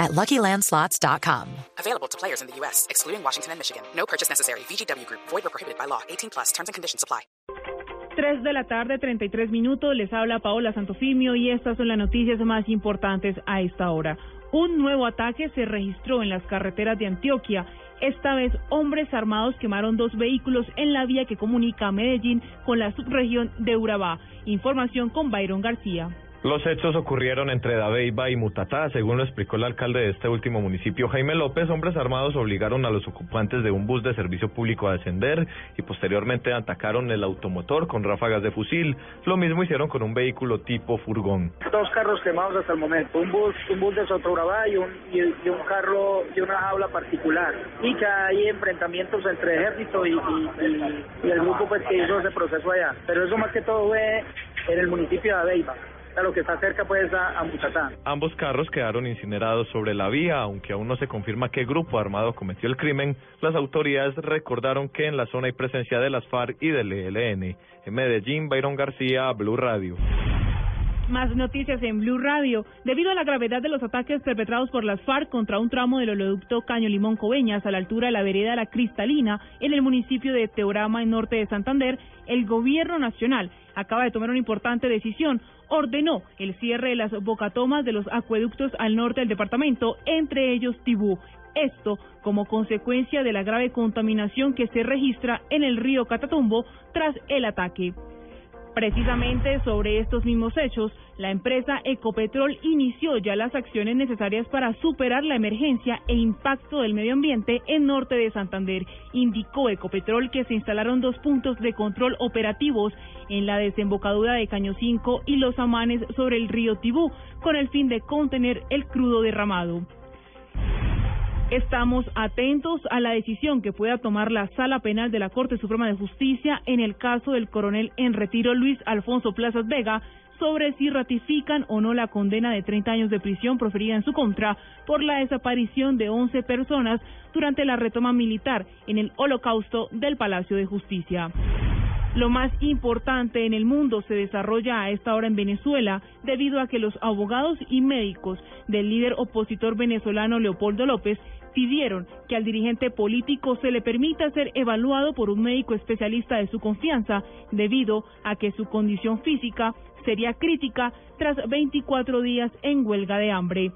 at LuckyLandSlots.com. Available to players in the U.S., excluding Washington and Michigan. No purchase necessary. VGW Group. Void or prohibited by law. 18 plus. Terms and conditions apply. 3 de la tarde, 33 minutos. Les habla Paola Santofimio y estas son las noticias más importantes a esta hora. Un nuevo ataque se registró en las carreteras de Antioquia. Esta vez, hombres armados quemaron dos vehículos en la vía que comunica Medellín con la subregión de Urabá. Información con Byron García. Los hechos ocurrieron entre Dabeiba y Mutatá. Según lo explicó el alcalde de este último municipio, Jaime López, hombres armados obligaron a los ocupantes de un bus de servicio público a descender y posteriormente atacaron el automotor con ráfagas de fusil. Lo mismo hicieron con un vehículo tipo furgón. Dos carros quemados hasta el momento, un bus, un bus de Sotourabá y un, y, un carro y una jaula particular. Y que hay enfrentamientos entre ejército y, y, el grupo pues, que hizo ese proceso allá. Pero eso más que todo fue en el municipio de Dabeiba a lo que está cerca pues a, a Mutatá. Ambos carros quedaron incinerados sobre la vía, aunque aún no se confirma qué grupo armado cometió el crimen. Las autoridades recordaron que en la zona hay presencia de las FARC y del ELN. En Medellín, Byron García, Blue Radio. Más noticias en Blue Radio. Debido a la gravedad de los ataques perpetrados por las FARC contra un tramo del oleoducto Caño Limón Coveñas a la altura de la vereda La Cristalina en el municipio de Teorama, en norte de Santander, el gobierno nacional acaba de tomar una importante decisión. Ordenó el cierre de las bocatomas de los acueductos al norte del departamento, entre ellos Tibú. Esto como consecuencia de la grave contaminación que se registra en el río Catatumbo tras el ataque. Precisamente sobre estos mismos hechos, la empresa Ecopetrol inició ya las acciones necesarias para superar la emergencia e impacto del medio ambiente en norte de Santander. Indicó Ecopetrol que se instalaron dos puntos de control operativos en la desembocadura de Caño 5 y los amanes sobre el río Tibú, con el fin de contener el crudo derramado. Estamos atentos a la decisión que pueda tomar la Sala Penal de la Corte Suprema de Justicia en el caso del coronel en retiro Luis Alfonso Plazas Vega sobre si ratifican o no la condena de 30 años de prisión proferida en su contra por la desaparición de 11 personas durante la retoma militar en el holocausto del Palacio de Justicia. Lo más importante en el mundo se desarrolla a esta hora en Venezuela debido a que los abogados y médicos del líder opositor venezolano Leopoldo López pidieron que al dirigente político se le permita ser evaluado por un médico especialista de su confianza, debido a que su condición física sería crítica tras 24 días en huelga de hambre.